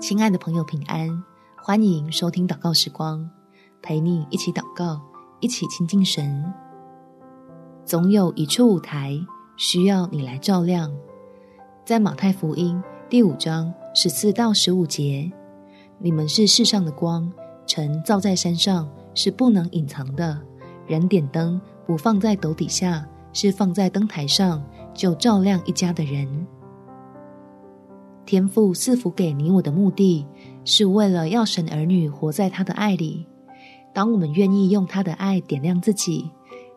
亲爱的朋友，平安！欢迎收听祷告时光，陪你一起祷告，一起亲近神。总有一处舞台需要你来照亮。在马太福音第五章十四到十五节，你们是世上的光，晨照在山上是不能隐藏的。人点灯不放在斗底下，是放在灯台上，就照亮一家的人。天父赐福给你我的目的，是为了要神儿女活在他的爱里。当我们愿意用他的爱点亮自己，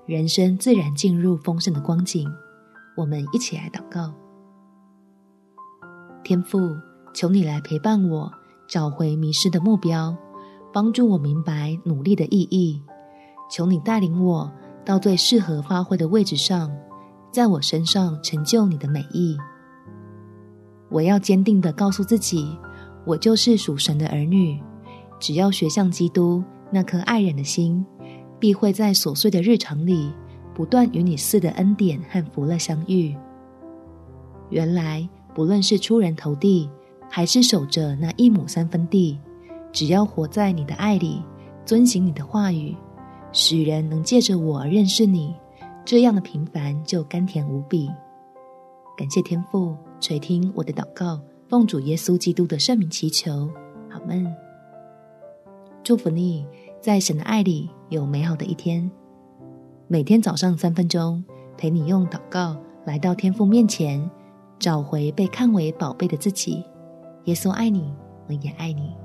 人生自然进入丰盛的光景。我们一起来祷告：天父，求你来陪伴我，找回迷失的目标，帮助我明白努力的意义。求你带领我到最适合发挥的位置上，在我身上成就你的美意。我要坚定地告诉自己，我就是属神的儿女。只要学像基督那颗爱人的心，必会在琐碎的日常里，不断与你赐的恩典和福乐相遇。原来，不论是出人头地，还是守着那一亩三分地，只要活在你的爱里，遵行你的话语，使人能借着我而认识你，这样的平凡就甘甜无比。感谢天父。垂听我的祷告，奉主耶稣基督的圣名祈求，好门。祝福你，在神的爱里有美好的一天。每天早上三分钟，陪你用祷告来到天父面前，找回被看为宝贝的自己。耶稣爱你，我也爱你。